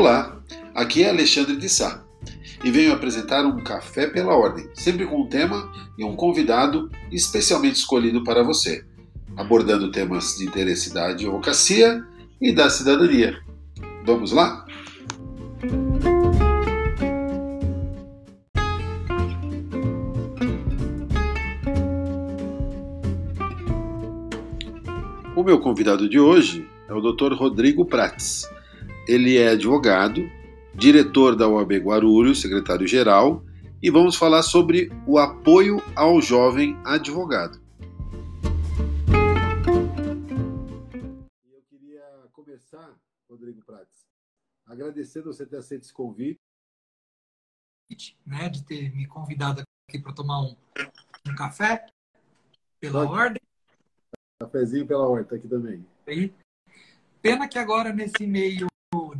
Olá, aqui é Alexandre de Sá e venho apresentar um Café pela Ordem, sempre com um tema e um convidado especialmente escolhido para você, abordando temas de interesse da advocacia e da cidadania. Vamos lá? O meu convidado de hoje é o Dr. Rodrigo Prates. Ele é advogado, diretor da OAB Guarulhos, secretário-geral, e vamos falar sobre o apoio ao jovem advogado. Eu queria começar, Rodrigo Prates, agradecendo você ter aceito esse convite. Né, de ter me convidado aqui para tomar um, um, café pela Pode. ordem. Cafezinho pela ordem, está aqui também. E pena que agora nesse meio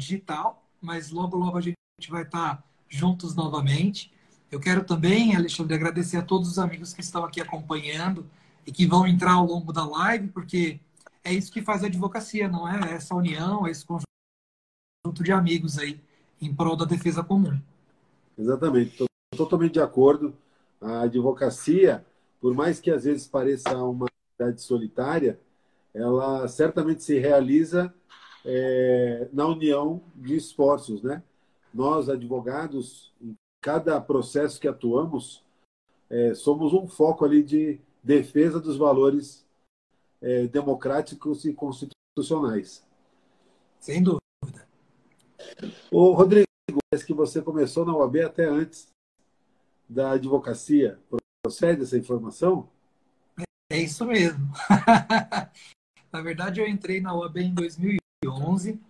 digital, mas logo, logo a gente vai estar juntos novamente. Eu quero também, Alexandre, agradecer a todos os amigos que estão aqui acompanhando e que vão entrar ao longo da live, porque é isso que faz a advocacia, não é? Essa união, esse conjunto de amigos aí em prol da defesa comum. Exatamente, estou totalmente de acordo. A advocacia, por mais que às vezes pareça uma atividade solitária, ela certamente se realiza é, na união de esforços, né? Nós, advogados, em cada processo que atuamos, é, somos um foco ali de defesa dos valores é, democráticos e constitucionais. Sem dúvida. O Rodrigo, parece que você começou na UAB até antes da advocacia. Procede essa informação? É isso mesmo. na verdade, eu entrei na UAB em 2008. 2011.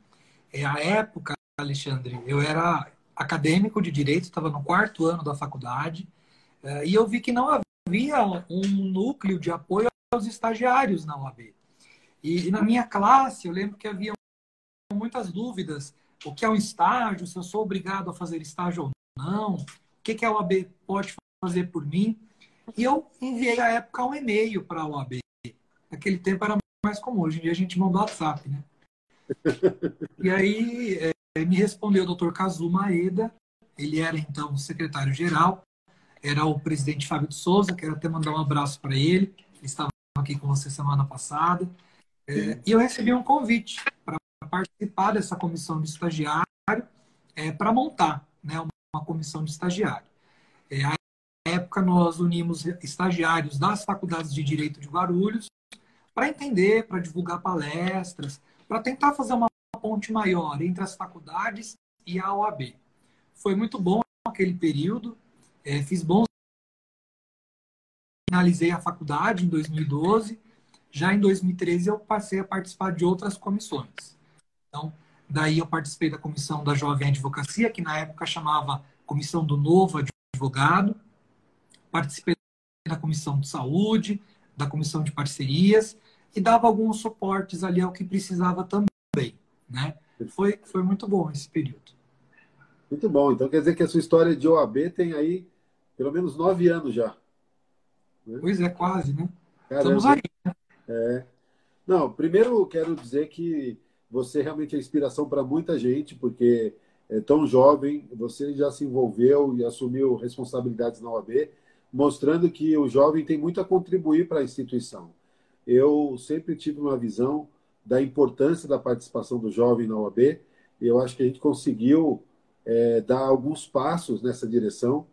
É a época, Alexandre, eu era acadêmico de direito, estava no quarto ano da faculdade, é, e eu vi que não havia um núcleo de apoio aos estagiários na UAB. E, e na minha classe, eu lembro que havia muitas dúvidas: o que é um estágio, se eu sou obrigado a fazer estágio ou não, o que, que a UAB pode fazer por mim. E eu enviei à época um e-mail para a UAB. Naquele tempo era mais comum, hoje em dia a gente manda WhatsApp, né? E aí é, me respondeu o doutor Kazuma Maeda, ele era então secretário-geral, era o presidente Fábio de Souza, quero até mandar um abraço para ele, ele estava aqui com você semana passada, é, e eu recebi um convite para participar dessa comissão de estagiário, é, para montar né, uma comissão de estagiário. É, à época, nós unimos estagiários das faculdades de Direito de Guarulhos para entender, para divulgar palestras, para tentar fazer uma ponte maior entre as faculdades e a OAB. Foi muito bom aquele período, é, fiz bons. Finalizei a faculdade em 2012, já em 2013 eu passei a participar de outras comissões. Então, daí eu participei da comissão da Jovem Advocacia, que na época chamava Comissão do Novo Advogado, participei da comissão de saúde, da comissão de parcerias e dava alguns suportes ali ao que precisava também, né? Foi, foi muito bom esse período. Muito bom. Então quer dizer que a sua história de OAB tem aí pelo menos nove anos já. Né? Pois é, quase, né? Caramba. Estamos aí. Né? É. Não, primeiro quero dizer que você realmente é inspiração para muita gente, porque é tão jovem, você já se envolveu e assumiu responsabilidades na OAB, mostrando que o jovem tem muito a contribuir para a instituição eu sempre tive uma visão da importância da participação do jovem na OAB e eu acho que a gente conseguiu é, dar alguns passos nessa direção.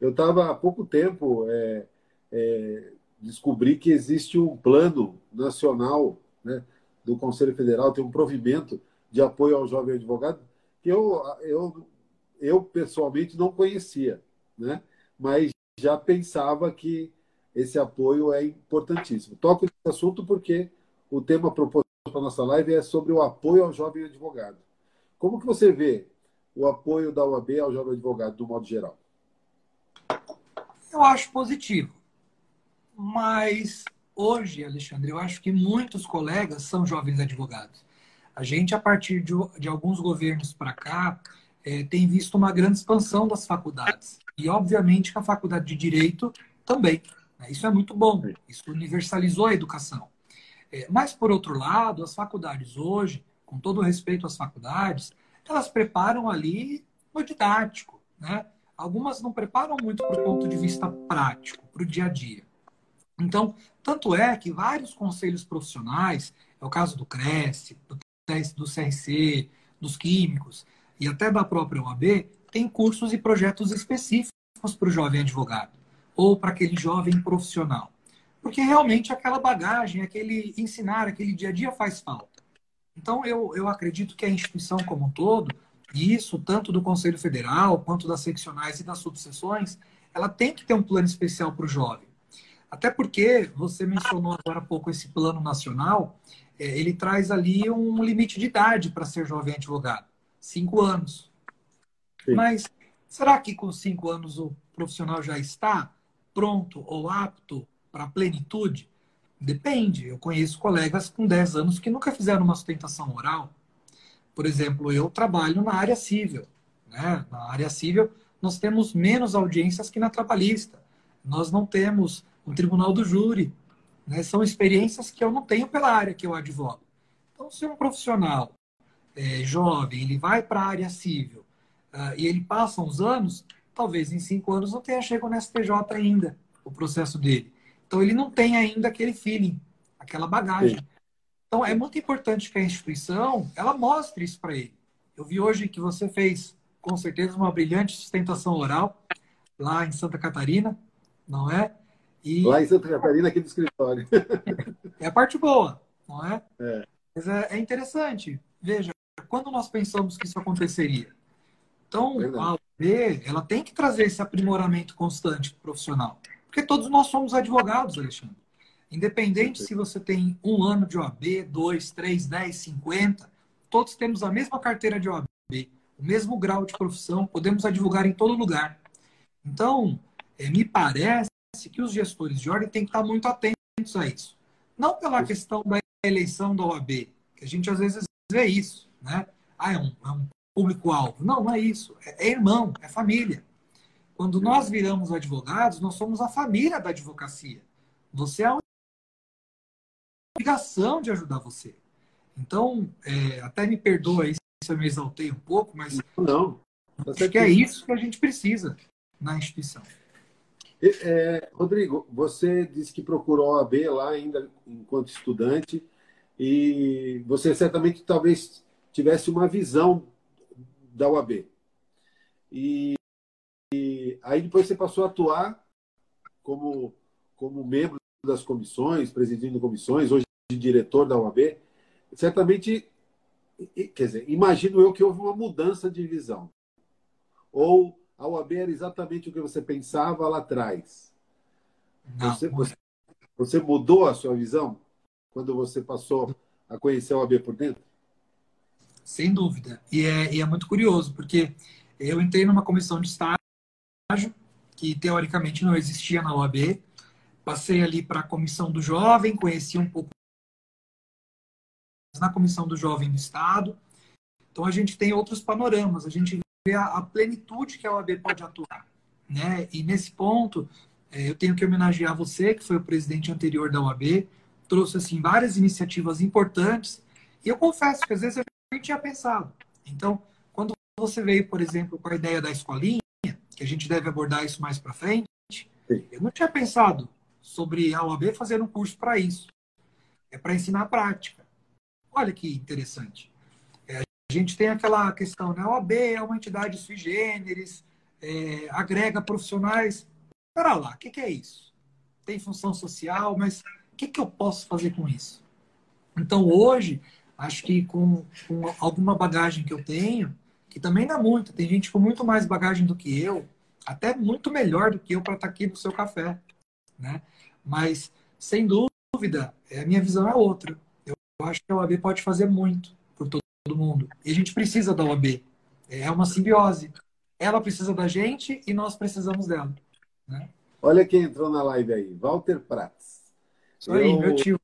Eu estava há pouco tempo é, é, descobri que existe um plano nacional né, do Conselho Federal, tem um provimento de apoio ao jovem advogado que eu, eu, eu pessoalmente não conhecia, né? mas já pensava que esse apoio é importantíssimo. Toco nesse assunto porque o tema proposto para a nossa live é sobre o apoio ao jovem advogado. Como que você vê o apoio da UAB ao jovem advogado, do modo geral? Eu acho positivo. Mas hoje, Alexandre, eu acho que muitos colegas são jovens advogados. A gente, a partir de, de alguns governos para cá, é, tem visto uma grande expansão das faculdades. E, obviamente, que a faculdade de Direito também. Isso é muito bom, isso universalizou a educação. É, mas, por outro lado, as faculdades hoje, com todo o respeito às faculdades, elas preparam ali no didático, né? Algumas não preparam muito para o ponto de vista prático, para o dia a dia. Então, tanto é que vários conselhos profissionais, é o caso do CRES, do, do CRC, dos químicos e até da própria OAB, tem cursos e projetos específicos para o jovem advogado ou para aquele jovem profissional. Porque realmente aquela bagagem, aquele ensinar, aquele dia a dia faz falta. Então, eu, eu acredito que a instituição como um todo, e isso tanto do Conselho Federal quanto das seccionais e das subseções, ela tem que ter um plano especial para o jovem. Até porque você mencionou agora há pouco esse plano nacional, é, ele traz ali um limite de idade para ser jovem advogado, cinco anos. Sim. Mas será que com cinco anos o profissional já está pronto ou apto para a plenitude? Depende. Eu conheço colegas com 10 anos que nunca fizeram uma sustentação oral. Por exemplo, eu trabalho na área civil. Né? Na área civil, nós temos menos audiências que na trabalhista. Nós não temos um tribunal do júri. Né? São experiências que eu não tenho pela área que eu advogo. Então, se um profissional é, jovem ele vai para a área civil uh, e ele passa uns anos, talvez em cinco anos não tenha chegado no STJ ainda o processo dele. Então ele não tem ainda aquele feeling, aquela bagagem. Sim. Então é muito importante que a instituição ela mostre isso para ele. Eu vi hoje que você fez com certeza uma brilhante sustentação oral lá em Santa Catarina, não é? E... Lá em Santa Catarina, aqui do escritório. é a parte boa, não é? é. Mas é, é interessante. Veja, quando nós pensamos que isso aconteceria? Então, Verdade. a OAB, ela tem que trazer esse aprimoramento constante profissional. Porque todos nós somos advogados, Alexandre. Independente se você tem um ano de OAB, dois, três, dez, cinquenta, todos temos a mesma carteira de OAB, o mesmo grau de profissão, podemos advogar em todo lugar. Então, é, me parece que os gestores de ordem têm que estar muito atentos a isso. Não pela questão da eleição da OAB, que a gente às vezes vê isso, né? Ah, é um, é um público-alvo. Não, não é isso. É, é irmão, é família. Quando nós viramos advogados, nós somos a família da advocacia. Você é a obrigação de ajudar você. Então, é, até me perdoa aí se eu me exaltei um pouco, mas não, acho que é isso que a gente precisa na instituição. É, Rodrigo, você disse que procurou a OAB lá ainda enquanto estudante e você certamente talvez tivesse uma visão da UAB. E, e, aí depois você passou a atuar como, como membro das comissões, presidindo comissões, hoje diretor da UAB. Certamente, quer dizer, imagino eu que houve uma mudança de visão. Ou a UAB era exatamente o que você pensava lá atrás. Você, você, você mudou a sua visão quando você passou a conhecer a UAB por dentro? Sem dúvida. E é, e é muito curioso, porque eu entrei numa comissão de estágio que teoricamente não existia na OAB. Passei ali para a comissão do jovem, conheci um pouco na comissão do jovem do Estado. Então a gente tem outros panoramas, a gente vê a, a plenitude que a OAB pode atuar. Né? E nesse ponto, é, eu tenho que homenagear você, que foi o presidente anterior da OAB, trouxe assim várias iniciativas importantes. E eu confesso que às vezes eu tinha pensado. Então, quando você veio, por exemplo, com a ideia da escolinha, que a gente deve abordar isso mais para frente, Sim. eu não tinha pensado sobre a OAB fazer um curso para isso. É para ensinar a prática. Olha que interessante. É, a gente tem aquela questão, né? A OAB é uma entidade sui generis, é, agrega profissionais. Espera lá, o que, que, é isso? Tem função social, mas o que, que eu posso fazer com isso? Então, hoje, acho que com, com alguma bagagem que eu tenho, que também é muito, tem gente com muito mais bagagem do que eu, até muito melhor do que eu para estar tá aqui no seu café, né? Mas, sem dúvida, é, a minha visão é outra. Eu acho que a OAB pode fazer muito por todo mundo. E a gente precisa da OAB. É uma simbiose. Ela precisa da gente e nós precisamos dela. Né? Olha quem entrou na live aí, Walter Prats. Isso aí, eu... meu tio.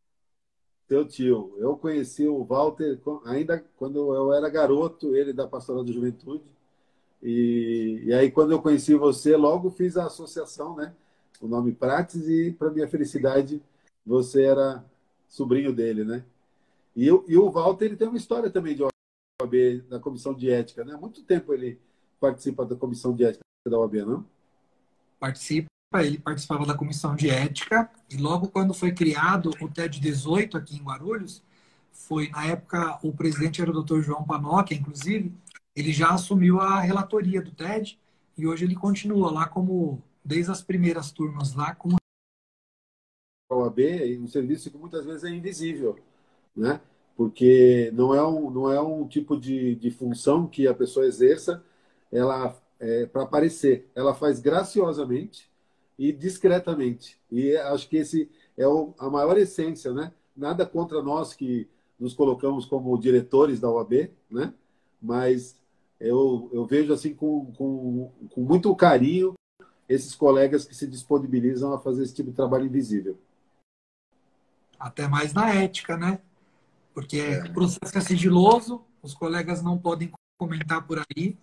Teu tio. Eu conheci o Walter ainda quando eu era garoto, ele da Pastoral da Juventude. E, e aí, quando eu conheci você, logo fiz a associação, né? O nome Prates, e para minha felicidade, você era sobrinho dele, né? E, e o Walter ele tem uma história também de OAB, da comissão de ética, né? Há muito tempo ele participa da comissão de ética da OAB, não? Participa, ele participava da comissão de ética e logo quando foi criado o TED 18 aqui em Guarulhos, foi na época o presidente era o Dr. João Panocchia, inclusive, ele já assumiu a relatoria do TED e hoje ele continua lá como desde as primeiras turmas lá como a OAB um serviço que muitas vezes é invisível, né? Porque não é um, não é um tipo de, de função que a pessoa exerça ela é, para aparecer. Ela faz graciosamente e discretamente. E acho que esse é o, a maior essência, né? Nada contra nós que nos colocamos como diretores da OAB, né? Mas eu, eu vejo assim com, com, com muito carinho esses colegas que se disponibilizam a fazer esse tipo de trabalho invisível até mais na ética, né? Porque é. o processo é sigiloso, os colegas não podem comentar por aí,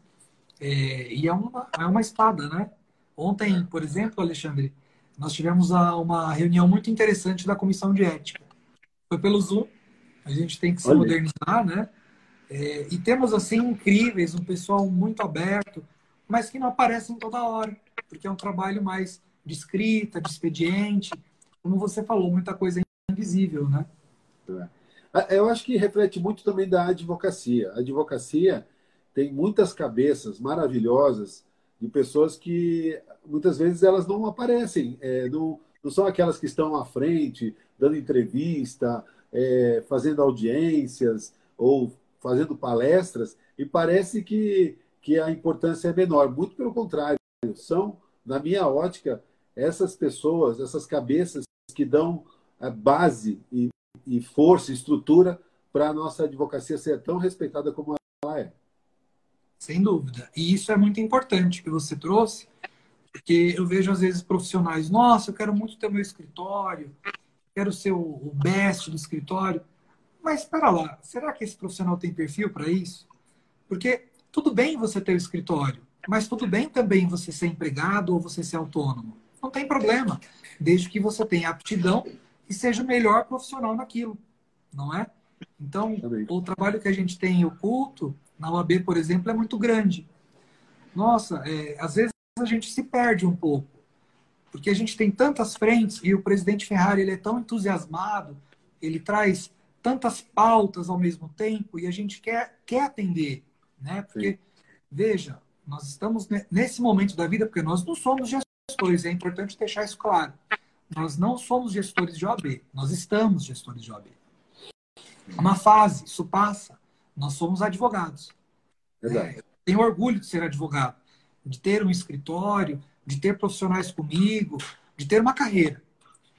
é, e é uma, é uma espada, né? Ontem, por exemplo, Alexandre, nós tivemos uma reunião muito interessante da comissão de ética. Foi pelo Zoom, a gente tem que se Olha. modernizar, né? É, e temos, assim, incríveis, um pessoal muito aberto, mas que não aparecem toda hora, porque é um trabalho mais de escrita, de expediente. Como você falou, muita coisa invisível, né? É. Eu acho que reflete muito também da advocacia. A advocacia tem muitas cabeças maravilhosas de pessoas que muitas vezes elas não aparecem, é, não, não, são aquelas que estão à frente, dando entrevista, é, fazendo audiências ou fazendo palestras, e parece que, que a importância é menor. Muito pelo contrário, são, na minha ótica, essas pessoas, essas cabeças que dão a base e, e força, estrutura para a nossa advocacia ser tão respeitada como é. Sem dúvida. E isso é muito importante que você trouxe, porque eu vejo às vezes profissionais, nossa, eu quero muito ter meu escritório, quero ser o best do escritório. Mas espera lá, será que esse profissional tem perfil para isso? Porque tudo bem você ter o escritório, mas tudo bem também você ser empregado ou você ser autônomo. Não tem problema, desde que você tenha aptidão e seja o melhor profissional naquilo, não é? Então, o trabalho que a gente tem oculto, na UAB, por exemplo, é muito grande. Nossa, é, às vezes a gente se perde um pouco, porque a gente tem tantas frentes e o presidente Ferrari ele é tão entusiasmado, ele traz tantas pautas ao mesmo tempo e a gente quer, quer atender, né? Porque, Sim. veja, nós estamos nesse momento da vida, porque nós não somos gestores, é importante deixar isso claro. Nós não somos gestores de OAB, nós estamos gestores de OAB. Uma fase, isso passa. Nós somos advogados. Verdade. É, tenho orgulho de ser advogado, de ter um escritório, de ter profissionais comigo, de ter uma carreira.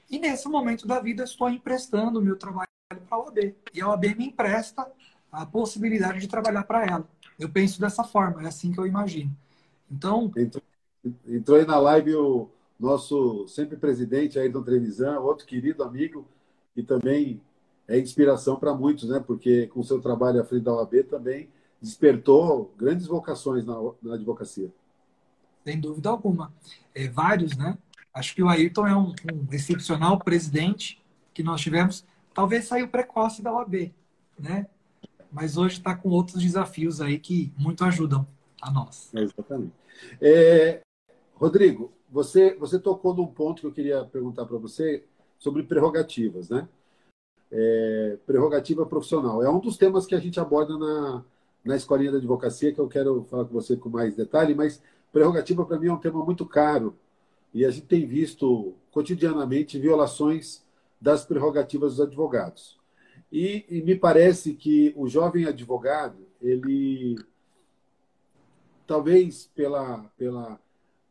E nesse momento da vida estou emprestando o meu trabalho para a OAB. E a OAB me empresta a possibilidade de trabalhar para ela. Eu penso dessa forma, é assim que eu imagino. Então. Entrou, entrou aí na live o nosso sempre presidente Ayrton Trevisan, outro querido amigo e também é inspiração para muitos, né? Porque com seu trabalho à frente da OAB também despertou grandes vocações na, na advocacia. Sem dúvida alguma. É, vários, né? Acho que o Ayrton é um, um excepcional presidente que nós tivemos. Talvez saiu precoce da OAB, né? Mas hoje está com outros desafios aí que muito ajudam a nós. É, exatamente. É, Rodrigo, você, você tocou num ponto que eu queria perguntar para você sobre prerrogativas, né? É, prerrogativa profissional. É um dos temas que a gente aborda na, na escolinha da advocacia, que eu quero falar com você com mais detalhe, mas prerrogativa para mim é um tema muito caro e a gente tem visto cotidianamente violações das prerrogativas dos advogados. E, e me parece que o jovem advogado, ele talvez pela, pela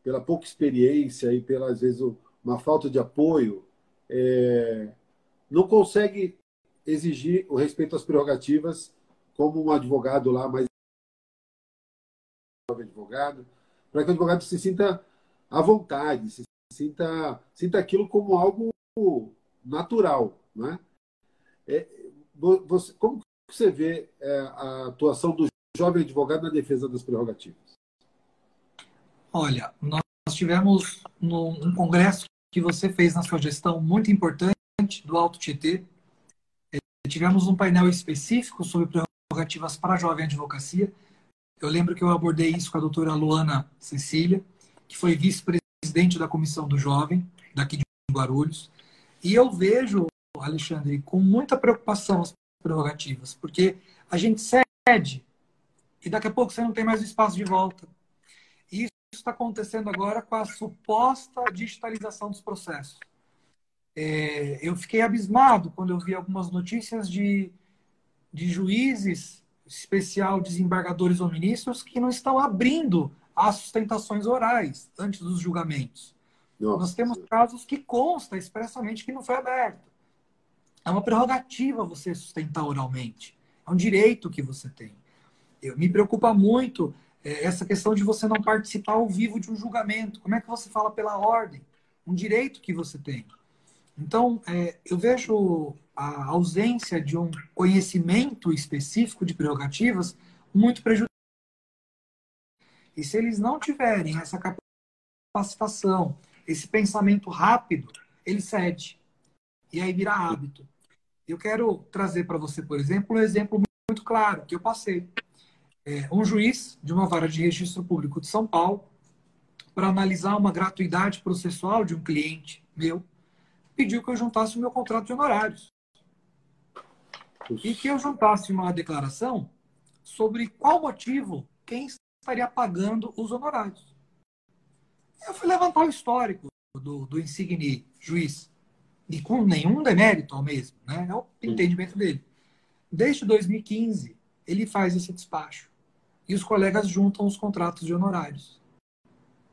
pela pouca experiência e pela, às vezes, uma falta de apoio, é, não consegue exigir o respeito às prerrogativas como um advogado lá mais advogado, para que o advogado se sinta à vontade, se sinta, sinta aquilo como algo natural. Né? É, você, como você vê é, a atuação do jovem advogado na defesa das prerrogativas? Olha, nós tivemos um congresso que você fez na sua gestão muito importante do Alto Tietê. É, tivemos um painel específico sobre prerrogativas para a jovem advocacia. Eu lembro que eu abordei isso com a doutora Luana Cecília, que foi vice-presidente da Comissão do Jovem, daqui de Guarulhos. E eu vejo, Alexandre, com muita preocupação as prerrogativas, porque a gente cede e daqui a pouco você não tem mais o espaço de volta. E isso está acontecendo agora com a suposta digitalização dos processos. É, eu fiquei abismado quando eu vi algumas notícias de, de juízes, especial desembargadores ou ministros, que não estão abrindo as sustentações orais antes dos julgamentos. Nossa. Nós temos casos que consta expressamente que não foi aberto. É uma prerrogativa você sustentar oralmente. É um direito que você tem. Eu, me preocupa muito é, essa questão de você não participar ao vivo de um julgamento. Como é que você fala pela ordem? Um direito que você tem. Então, é, eu vejo a ausência de um conhecimento específico de prerrogativas muito prejudicial. E se eles não tiverem essa capacitação, esse pensamento rápido, ele cede. E aí vira hábito. Eu quero trazer para você, por exemplo, um exemplo muito claro que eu passei. É, um juiz de uma vara de registro público de São Paulo, para analisar uma gratuidade processual de um cliente meu, pediu que eu juntasse o meu contrato de honorários. E que eu juntasse uma declaração sobre qual motivo quem estaria pagando os honorários. Eu fui levantar o histórico do, do insigne juiz, e com nenhum demérito ao mesmo, né? é o entendimento dele. Desde 2015, ele faz esse despacho. E os colegas juntam os contratos de honorários.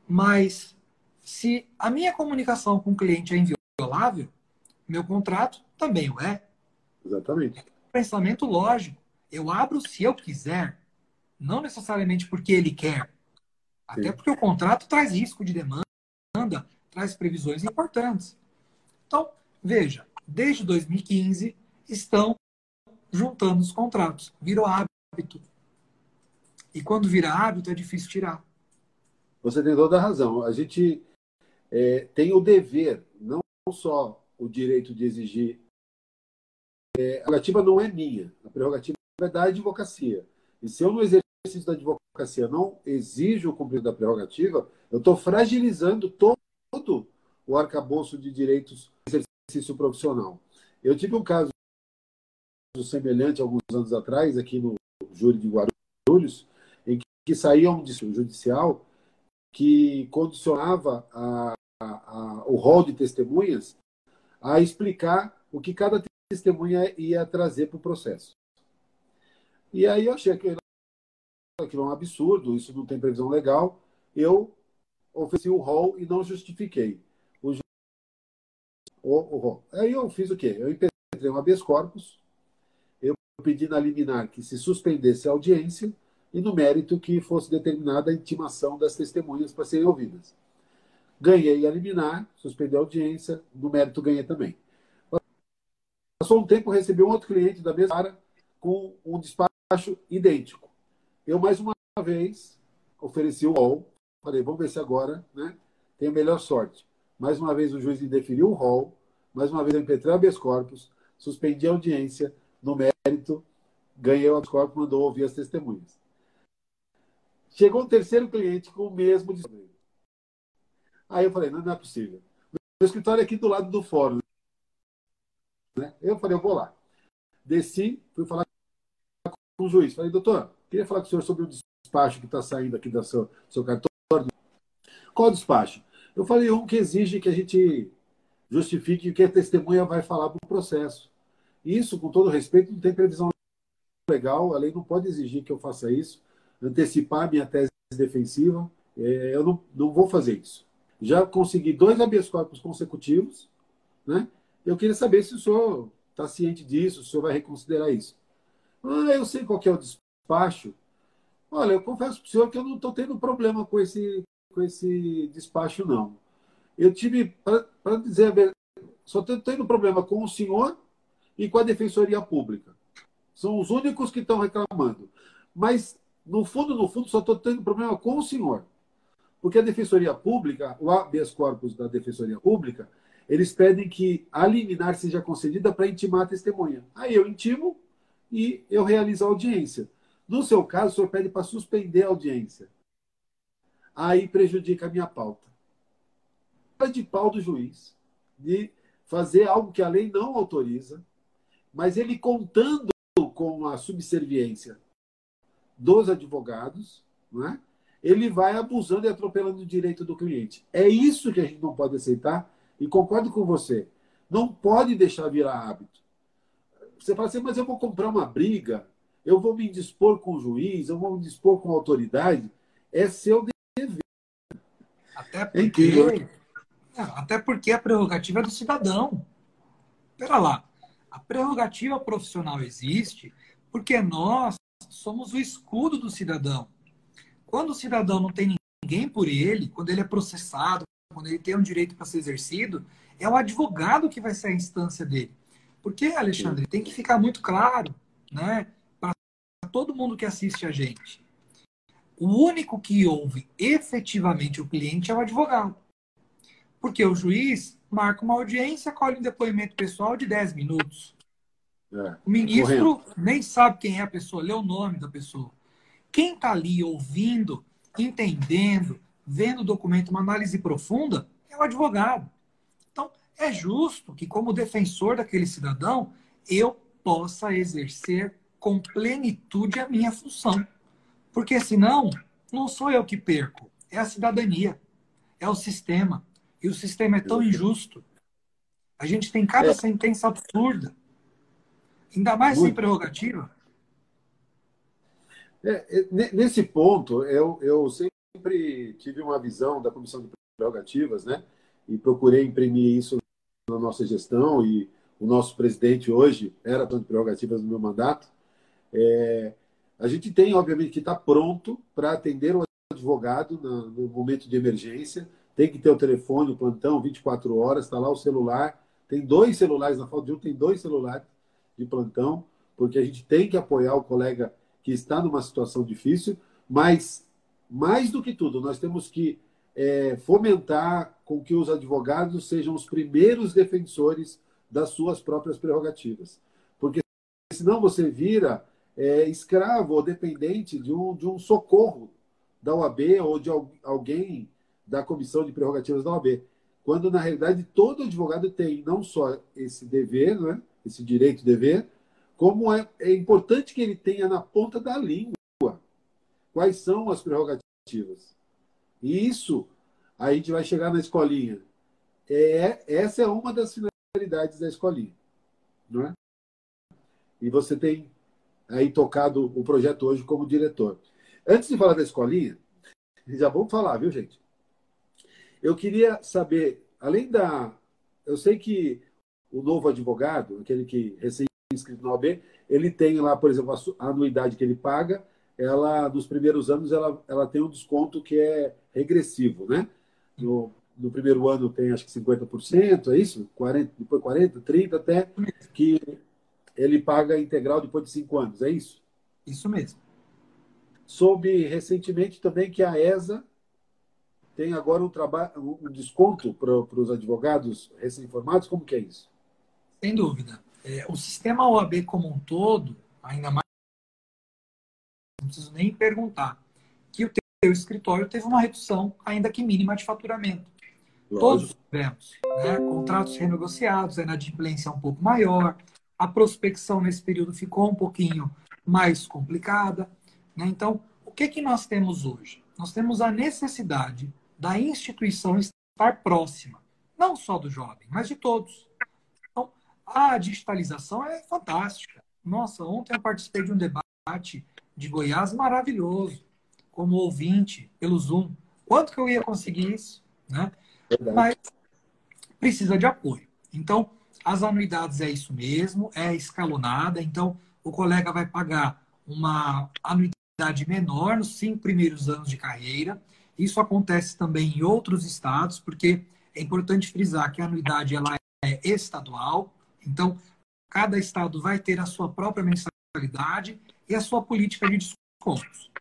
Mas, se a minha comunicação com o cliente é inviolável, meu contrato também o é. Exatamente. Pensamento lógico. Eu abro se eu quiser, não necessariamente porque ele quer. Até Sim. porque o contrato traz risco de demanda, traz previsões importantes. Então, veja, desde 2015 estão juntando os contratos. Virou hábito. E quando vira hábito, é difícil tirar. Você tem toda a razão. A gente é, tem o dever, não só o direito de exigir. É, a prerrogativa não é minha, a prerrogativa é da advocacia. E se eu no exercício da advocacia não exijo o cumprimento da prerrogativa, eu estou fragilizando todo o arcabouço de direitos do exercício profissional. Eu tive um caso semelhante alguns anos atrás, aqui no júri de Guarulhos, em que, que saía um judicial que condicionava a, a, o rol de testemunhas a explicar o que cada testemunha ia trazer para o processo. E aí eu achei aquilo, aquilo um absurdo, isso não tem previsão legal. Eu ofereci o rol e não justifiquei o, o, o rol. Aí eu fiz o quê? Eu impetrei um habeas corpus, eu pedi na liminar que se suspendesse a audiência e no mérito que fosse determinada a intimação das testemunhas para serem ouvidas. Ganhei a liminar, suspendi a audiência, no mérito ganhei também. Passou um tempo, recebi um outro cliente da mesma área com um despacho idêntico. Eu, mais uma vez, ofereci o rol, falei, vamos ver se agora né, tem a melhor sorte. Mais uma vez o juiz indeferiu o rol, mais uma vez eu impetrei habeas corpus, suspendi a audiência, no mérito, ganhei o habeas corpus, mandou ouvir as testemunhas. Chegou um terceiro cliente com o mesmo despacho. Aí eu falei, não, não é possível. Meu escritório é aqui do lado do fórum. Né? Eu falei, eu vou lá. Desci, fui falar com o juiz. Falei, doutor, queria falar com o senhor sobre o despacho que está saindo aqui do seu, seu cartório. Qual despacho? Eu falei, um que exige que a gente justifique o que a testemunha vai falar para o processo. Isso, com todo respeito, não tem previsão legal, a lei não pode exigir que eu faça isso, antecipar minha tese defensiva. É, eu não, não vou fazer isso já consegui dois habeas corpus consecutivos, né? Eu queria saber se o senhor está ciente disso, se o senhor vai reconsiderar isso. Ah, eu sei qual é o despacho. Olha, eu confesso para o senhor que eu não estou tendo problema com esse, com esse despacho, não. Eu tive, para dizer a verdade, só estou tendo problema com o senhor e com a Defensoria Pública. São os únicos que estão reclamando. Mas, no fundo, no fundo, só estou tendo problema com o senhor. Porque a Defensoria Pública, o habeas corpus da Defensoria Pública, eles pedem que a liminar seja concedida para intimar a testemunha. Aí eu intimo e eu realizo a audiência. No seu caso, o senhor pede para suspender a audiência. Aí prejudica a minha pauta. De pau do juiz, de fazer algo que a lei não autoriza, mas ele contando com a subserviência dos advogados, não é? Ele vai abusando e atropelando o direito do cliente. É isso que a gente não pode aceitar e concordo com você. Não pode deixar virar hábito. Você fala assim, mas eu vou comprar uma briga, eu vou me dispor com o juiz, eu vou me dispor com a autoridade. É seu dever. Até é porque, é, até porque a prerrogativa é do cidadão. Espera lá. A prerrogativa profissional existe porque nós somos o escudo do cidadão. Quando o cidadão não tem ninguém por ele, quando ele é processado, quando ele tem um direito para ser exercido, é o advogado que vai ser a instância dele. Porque, Alexandre, tem que ficar muito claro, né, para todo mundo que assiste a gente. O único que ouve efetivamente o cliente é o advogado. Porque o juiz marca uma audiência, colhe um depoimento pessoal de 10 minutos. É, o ministro correndo. nem sabe quem é a pessoa, lê o nome da pessoa. Quem está ali ouvindo, entendendo, vendo o documento, uma análise profunda, é o advogado. Então, é justo que, como defensor daquele cidadão, eu possa exercer com plenitude a minha função. Porque senão, não sou eu que perco, é a cidadania, é o sistema. E o sistema é tão injusto. A gente tem cada é. sentença absurda. Ainda mais sem prerrogativa. É, é nesse ponto, eu, eu sempre tive uma visão da Comissão de Prerrogativas, né? E procurei imprimir isso na nossa gestão e o nosso presidente hoje era tanto prerrogativas no meu mandato. É, a gente tem, obviamente, que estar pronto para atender o advogado no, no, momento de emergência. Tem que ter o telefone, o plantão, 24 horas, está lá o celular. Tem dois celulares, na falta de um, tem dois celulares de plantão, porque a gente tem que apoiar o colega que está numa situação difícil, mas, mais do que tudo, nós temos que é, fomentar com que os advogados sejam os primeiros defensores das suas próprias prerrogativas. Porque senão você vira é, escravo ou dependente de um, de um socorro da OAB ou de alguém da comissão de prerrogativas da OAB. Quando, na realidade, todo advogado tem não só esse dever, né, esse direito e dever, como é, é importante que ele tenha na ponta da língua quais são as prerrogativas. E isso, a gente vai chegar na escolinha. É, essa é uma das finalidades da escolinha. Não é? E você tem aí tocado o projeto hoje como diretor. Antes de falar da escolinha, já vamos falar, viu, gente? Eu queria saber, além da. Eu sei que o novo advogado, aquele que recém inscrito na OAB, ele tem lá, por exemplo, a anuidade que ele paga, ela, nos primeiros anos, ela, ela tem um desconto que é regressivo, né? No, no primeiro ano tem acho que 50%, é isso? 40, depois 40%, 30%, até que ele paga integral depois de cinco anos, é isso? Isso mesmo. Soube recentemente também que a ESA tem agora um, trabalho, um desconto para os advogados recém-formados, como que é isso? Sem dúvida. É, o sistema OAB como um todo, ainda mais, não preciso nem perguntar, que o teu escritório teve uma redução, ainda que mínima, de faturamento. Lógico. Todos tivemos. Né? Contratos renegociados, a inadimplência um pouco maior, a prospecção nesse período ficou um pouquinho mais complicada. Né? Então, o que, que nós temos hoje? Nós temos a necessidade da instituição estar próxima, não só do jovem, mas de todos. A digitalização é fantástica. Nossa, ontem eu participei de um debate de Goiás maravilhoso, como ouvinte, pelo Zoom. Quanto que eu ia conseguir isso? Né? Mas precisa de apoio. Então, as anuidades é isso mesmo, é escalonada. Então, o colega vai pagar uma anuidade menor nos cinco primeiros anos de carreira. Isso acontece também em outros estados, porque é importante frisar que a anuidade ela é estadual, então, cada estado vai ter a sua própria mensalidade e a sua política de descontos.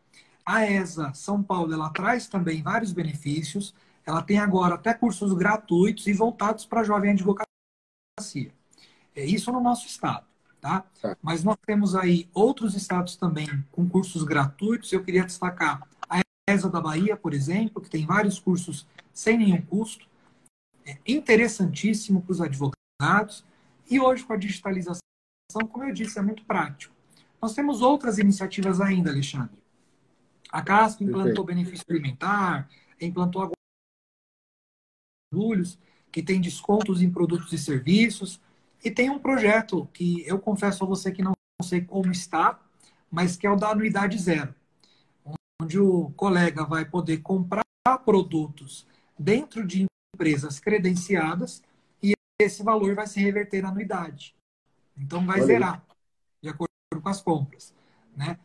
A ESA São Paulo ela traz também vários benefícios. Ela tem agora até cursos gratuitos e voltados para jovem advocacia. É isso no nosso estado. Tá? tá? Mas nós temos aí outros estados também com cursos gratuitos. Eu queria destacar a ESA da Bahia, por exemplo, que tem vários cursos sem nenhum custo. É interessantíssimo para os advogados. E hoje, com a digitalização, como eu disse, é muito prático. Nós temos outras iniciativas ainda, Alexandre. A CASP implantou benefício alimentar, implantou agulhos, que tem descontos em produtos e serviços. E tem um projeto que eu confesso a você que não sei como está, mas que é o da anuidade zero, onde o colega vai poder comprar produtos dentro de empresas credenciadas esse valor vai se reverter na anuidade. Então vai Olha zerar aí. de acordo com as compras, né?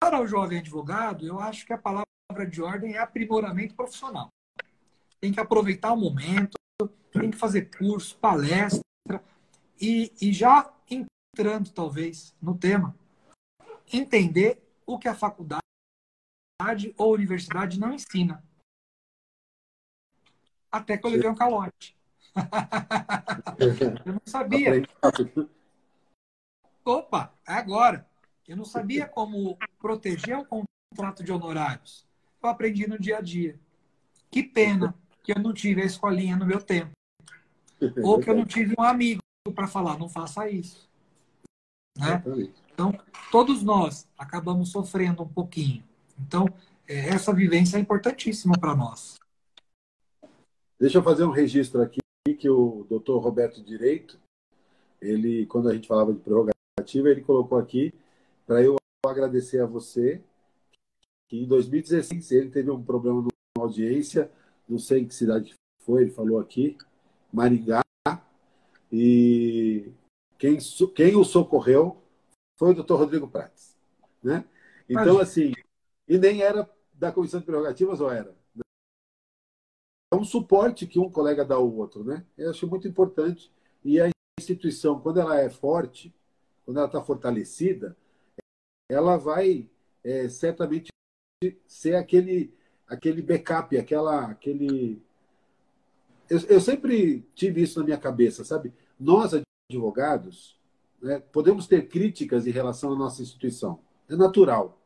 Para o jovem advogado, eu acho que a palavra de ordem é aprimoramento profissional. Tem que aproveitar o momento, tem que fazer curso, palestra, e, e já entrando, talvez, no tema, entender o que a faculdade ou universidade não ensina. Até que eu levei um calote. Eu não sabia. Opa, é agora. Eu não sabia como proteger um contrato de honorários. Eu aprendi no dia a dia. Que pena que eu não tive a escolinha no meu tempo. Ou que eu não tive um amigo para falar, não faça isso. Né? Então, todos nós acabamos sofrendo um pouquinho. Então, é, essa vivência é importantíssima para nós. Deixa eu fazer um registro aqui que o doutor Roberto Direito, ele, quando a gente falava de prerrogativa, ele colocou aqui para eu agradecer a você que em 2016 ele teve um problema na audiência, não sei em que cidade foi, ele falou aqui, Maringá, e quem, quem o socorreu foi o doutor Rodrigo Prates. Né? Então, assim, e nem era da Comissão de Prerrogativas, ou era? É um suporte que um colega dá ao outro, né? Eu acho muito importante. E a instituição, quando ela é forte, quando ela está fortalecida, ela vai é, certamente ser aquele, aquele backup, aquela, aquele eu, eu sempre tive isso na minha cabeça, sabe? Nós, advogados, né, podemos ter críticas em relação à nossa instituição. É natural.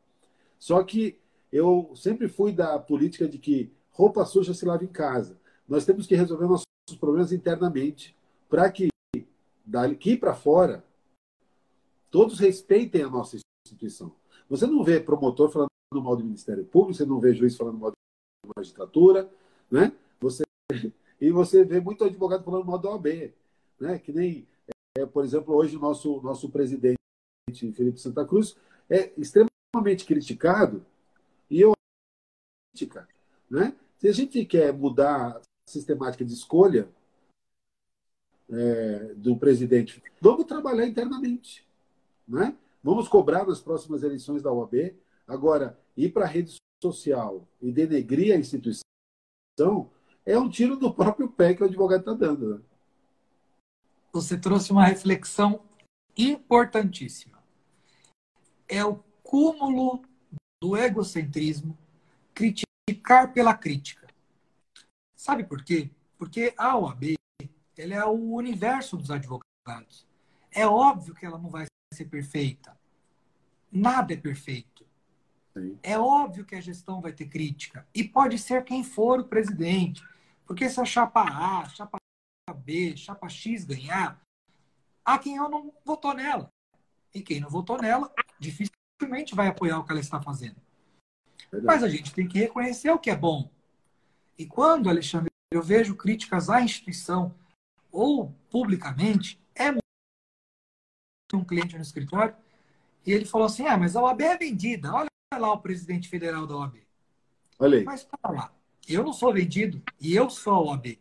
Só que eu sempre fui da política de que roupa suja se lava em casa. Nós temos que resolver nossos problemas internamente para que daqui para fora todos respeitem a nossa instituição. Você não vê promotor falando mal do Ministério Público, você não vê juiz falando mal da magistratura, né? Você e você vê muito advogado falando mal da OAB, né? que nem, é, por exemplo, hoje o nosso, nosso presidente, Felipe Santa Cruz, é extremamente criticado e eu. Né? Se a gente quer mudar a sistemática de escolha é, do presidente, vamos trabalhar internamente. Né? Vamos cobrar nas próximas eleições da OAB. Agora, ir para a rede social e denegrir a instituição é um tiro do próprio pé que o advogado está dando. Né? Você trouxe uma reflexão importantíssima. É o cúmulo do egocentrismo criticar pela crítica. Sabe por quê? Porque a OAB ela é o universo dos advogados. É óbvio que ela não vai ser perfeita. Nada é perfeito. Sim. É óbvio que a gestão vai ter crítica. E pode ser quem for o presidente. Porque se a chapa A, chapa B, chapa X ganhar, há quem não votou nela. E quem não votou nela, dificilmente vai apoiar o que ela está fazendo. Verdade. Mas a gente tem que reconhecer o que é bom. E quando, Alexandre, eu vejo críticas à instituição ou publicamente, é um cliente no escritório e ele falou assim: ah, mas a OAB é vendida. Olha lá o presidente federal da OAB. Olha aí. Mas para lá. Eu não sou vendido e eu sou a OAB.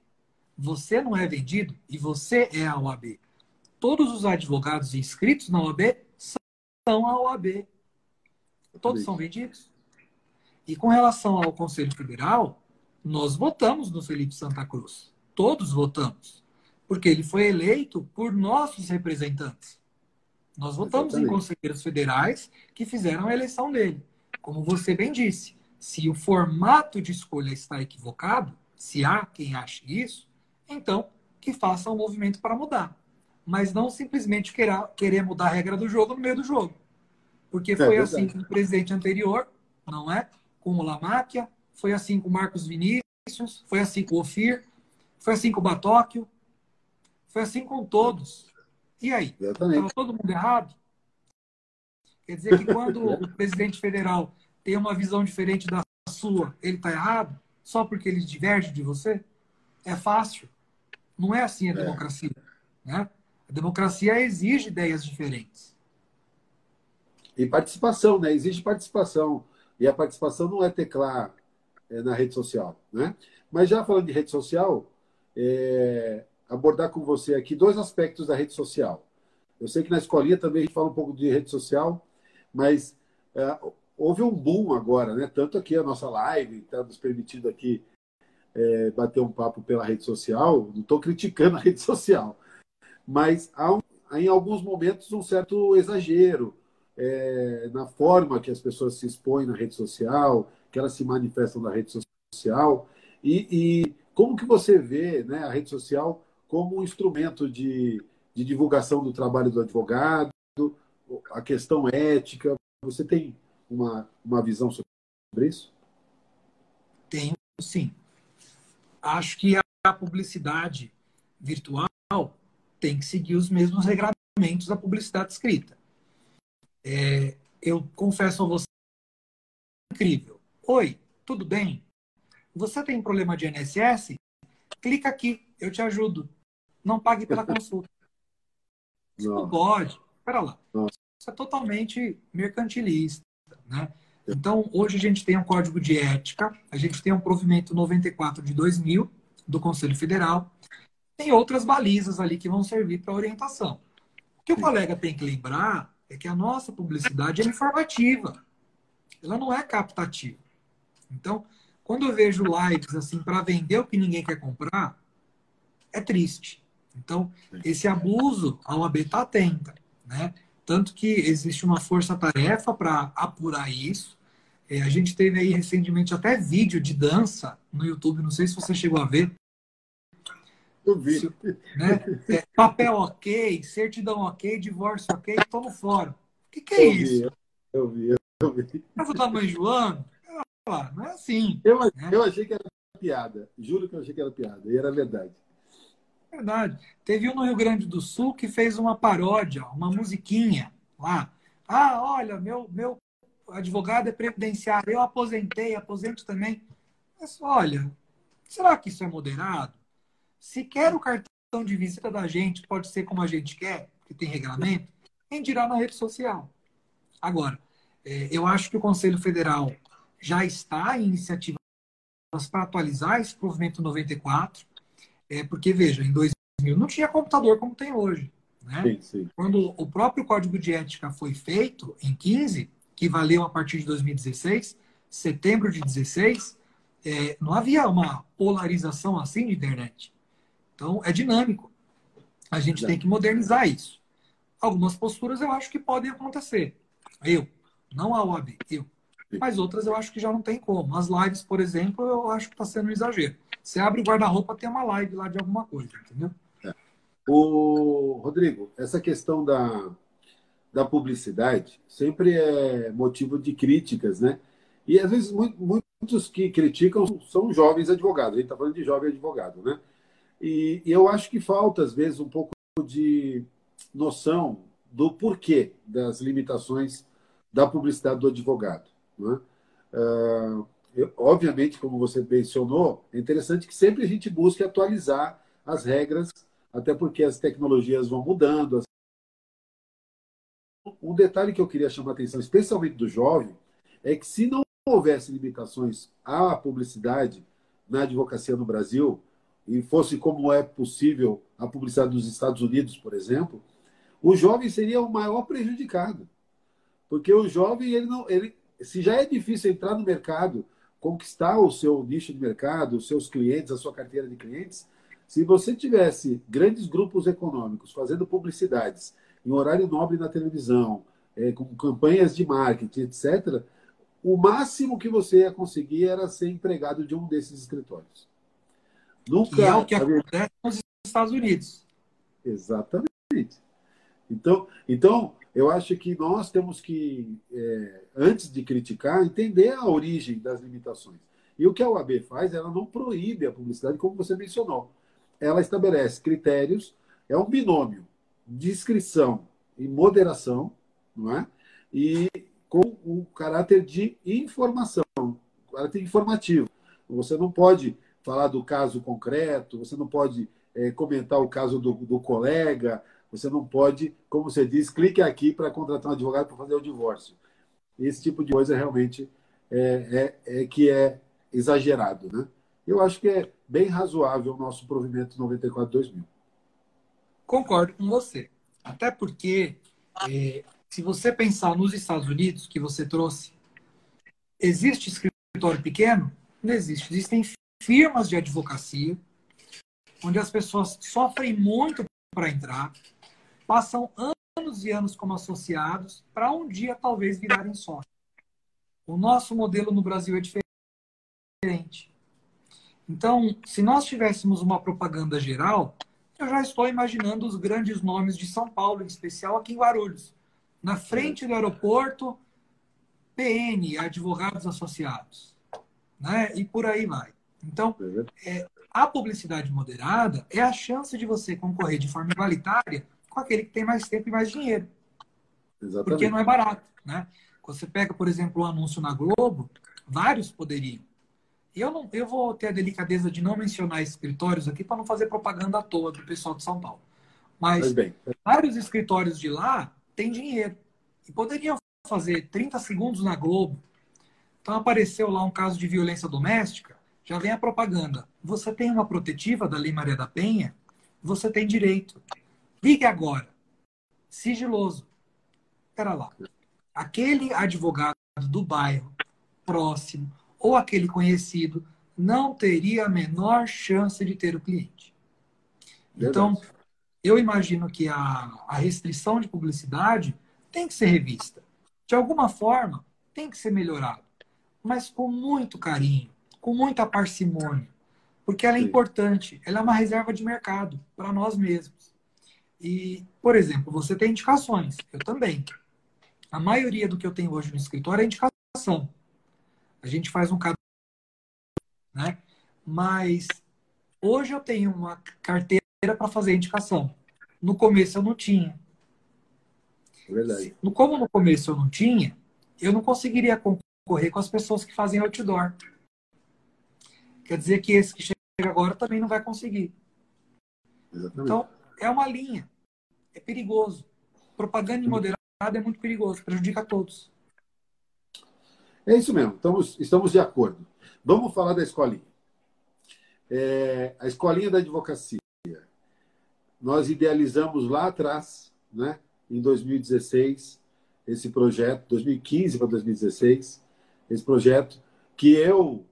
Você não é vendido e você é a OAB. Todos os advogados inscritos na OAB são a OAB. Todos são vendidos. E com relação ao Conselho Federal, nós votamos no Felipe Santa Cruz. Todos votamos. Porque ele foi eleito por nossos representantes. Nós votamos Exatamente. em conselheiros federais que fizeram a eleição dele. Como você bem disse, se o formato de escolha está equivocado, se há quem ache isso, então que faça um movimento para mudar. mas não simplesmente querer, querer mudar a regra do jogo no meio do jogo. Porque é foi assim com o presidente anterior, não é? Com o Lamáquia, foi assim com o Marcos Vinícius, foi assim com o Ofir, foi assim com o Batóquio, foi assim com todos. E aí? Estava todo mundo errado? Quer dizer que quando o presidente federal tem uma visão diferente da sua, ele está errado? Só porque ele diverge de você? É fácil. Não é assim a é. democracia. Né? A democracia exige ideias diferentes. E participação, né? Existe participação. E a participação não é teclar é, na rede social. Né? Mas já falando de rede social, é, abordar com você aqui dois aspectos da rede social. Eu sei que na escolinha também a gente fala um pouco de rede social, mas é, houve um boom agora, né? Tanto aqui a nossa live, está nos permitindo aqui é, bater um papo pela rede social. Não estou criticando a rede social, mas há, um, há, em alguns momentos um certo exagero é, na forma que as pessoas se expõem na rede social, que elas se manifestam na rede social. E, e como que você vê né, a rede social como um instrumento de, de divulgação do trabalho do advogado, a questão ética? Você tem uma, uma visão sobre isso? Tenho, sim. Acho que a publicidade virtual tem que seguir os mesmos regramentos da publicidade escrita. É, eu confesso a você, incrível. Oi, tudo bem? Você tem problema de INSS? Clica aqui, eu te ajudo. Não pague pela consulta. Isso não, não pode. Espera lá. Não. Isso é totalmente mercantilista. Né? Então, hoje a gente tem um código de ética, a gente tem um provimento 94 de 2000 do Conselho Federal, tem outras balizas ali que vão servir para orientação. O que o colega tem que lembrar é que a nossa publicidade é informativa, ela não é captativa. Então, quando eu vejo lives assim para vender o que ninguém quer comprar, é triste. Então, esse abuso, a OAB está atenta. Né? Tanto que existe uma força-tarefa para apurar isso. É, a gente teve aí recentemente até vídeo de dança no YouTube, não sei se você chegou a ver. Eu vi. Se, né? É, papel ok, certidão ok, divórcio ok, tomo fora. O que, que é eu isso? Vi, eu vi, eu vi. Mas da mãe Joana? Não é assim. Eu, né? eu achei que era piada. Juro que eu achei que era piada. E era verdade. Verdade. Teve um no Rio Grande do Sul que fez uma paródia, uma musiquinha lá. Ah, olha, meu, meu advogado é previdenciário, eu aposentei, aposento também. Mas olha, será que isso é moderado? Se quer o cartão de visita da gente, pode ser como a gente quer, que tem regulamento, quem dirá na rede social. Agora, é, eu acho que o Conselho Federal já está em iniciativas para atualizar esse provimento 94 é, porque, veja, em 2000 não tinha computador como tem hoje. Né? Sim, sim. Quando o próprio código de ética foi feito, em 15, que valeu a partir de 2016, setembro de 16, é, não havia uma polarização assim de internet. Então, é dinâmico. A gente tem que modernizar isso. Algumas posturas eu acho que podem acontecer. Eu, não a OAB, eu. Mas outras eu acho que já não tem como. As lives, por exemplo, eu acho que está sendo um exagero. Você abre o guarda-roupa, tem uma live lá de alguma coisa, entendeu? É. O Rodrigo, essa questão da, da publicidade sempre é motivo de críticas, né? E às vezes muitos que criticam são jovens advogados. A gente está falando de jovem advogado, né? E, e, eu acho que falta, às vezes, um pouco de noção do porquê das limitações da publicidade do advogado. Né? Uh, eu, obviamente, como você mencionou, é interessante que sempre a gente busque atualizar as regras, até porque as tecnologias vão mudando. Um detalhe que eu queria chamar a atenção, especialmente do jovem, é que se não houvesse limitações à publicidade na advocacia no Brasil, e fosse como é possível a publicidade dos Estados Unidos, por exemplo, o jovem seria o maior prejudicado. Porque o jovem, ele não, ele, se já é difícil entrar no mercado conquistar o seu nicho de mercado, os seus clientes, a sua carteira de clientes, se você tivesse grandes grupos econômicos fazendo publicidades em horário nobre na televisão, é, com campanhas de marketing, etc., o máximo que você ia conseguir era ser empregado de um desses escritórios. Nunca. Que é o que acontece nos Estados Unidos. Exatamente. Então, então, eu acho que nós temos que, é, antes de criticar, entender a origem das limitações. E o que a OAB faz, ela não proíbe a publicidade, como você mencionou. Ela estabelece critérios, é um binômio, discrição e moderação, não é? E com o caráter de informação, caráter informativo. Você não pode falar do caso concreto, você não pode é, comentar o caso do, do colega, você não pode, como você diz, clique aqui para contratar um advogado para fazer o divórcio. Esse tipo de coisa realmente é, é, é, que é exagerado. Né? Eu acho que é bem razoável o nosso provimento 94-2000. Concordo com você. Até porque, é, se você pensar nos Estados Unidos, que você trouxe, existe escritório pequeno? Não existe. Existem firmas de advocacia, onde as pessoas sofrem muito para entrar, passam anos e anos como associados para um dia talvez virarem sócios. O nosso modelo no Brasil é diferente. Então, se nós tivéssemos uma propaganda geral, eu já estou imaginando os grandes nomes de São Paulo, em especial aqui em Guarulhos. Na frente do aeroporto, PN, advogados associados. Né? E por aí vai. Então, é, a publicidade moderada é a chance de você concorrer de forma igualitária com aquele que tem mais tempo e mais dinheiro. Exatamente. Porque não é barato, né? Você pega, por exemplo, um anúncio na Globo, vários poderiam. Eu, não, eu vou ter a delicadeza de não mencionar escritórios aqui para não fazer propaganda à toa do pessoal de São Paulo. Mas vários escritórios de lá têm dinheiro. E poderiam fazer 30 segundos na Globo. Então apareceu lá um caso de violência doméstica, já vem a propaganda. Você tem uma protetiva da Lei Maria da Penha, você tem direito. Ligue agora. Sigiloso. Espera lá. Aquele advogado do bairro próximo ou aquele conhecido não teria a menor chance de ter o cliente. Então, eu imagino que a, a restrição de publicidade tem que ser revista. De alguma forma, tem que ser melhorado. Mas com muito carinho, com muita parcimônia. Porque ela é Sim. importante. Ela é uma reserva de mercado para nós mesmos. E, por exemplo, você tem indicações. Eu também. A maioria do que eu tenho hoje no escritório é indicação. A gente faz um cadastro, né? Mas hoje eu tenho uma carteira para fazer indicação. No começo eu não tinha. Verdade. No, como no começo eu não tinha, eu não conseguiria concorrer com as pessoas que fazem outdoor. Quer dizer que esse que chega agora também não vai conseguir. Exatamente. Então, é uma linha é perigoso. Propaganda moderada é muito perigoso, prejudica a todos. É isso mesmo, estamos, estamos de acordo. Vamos falar da escolinha. É, a escolinha da advocacia. Nós idealizamos lá atrás, né, em 2016, esse projeto, 2015 para 2016, esse projeto que eu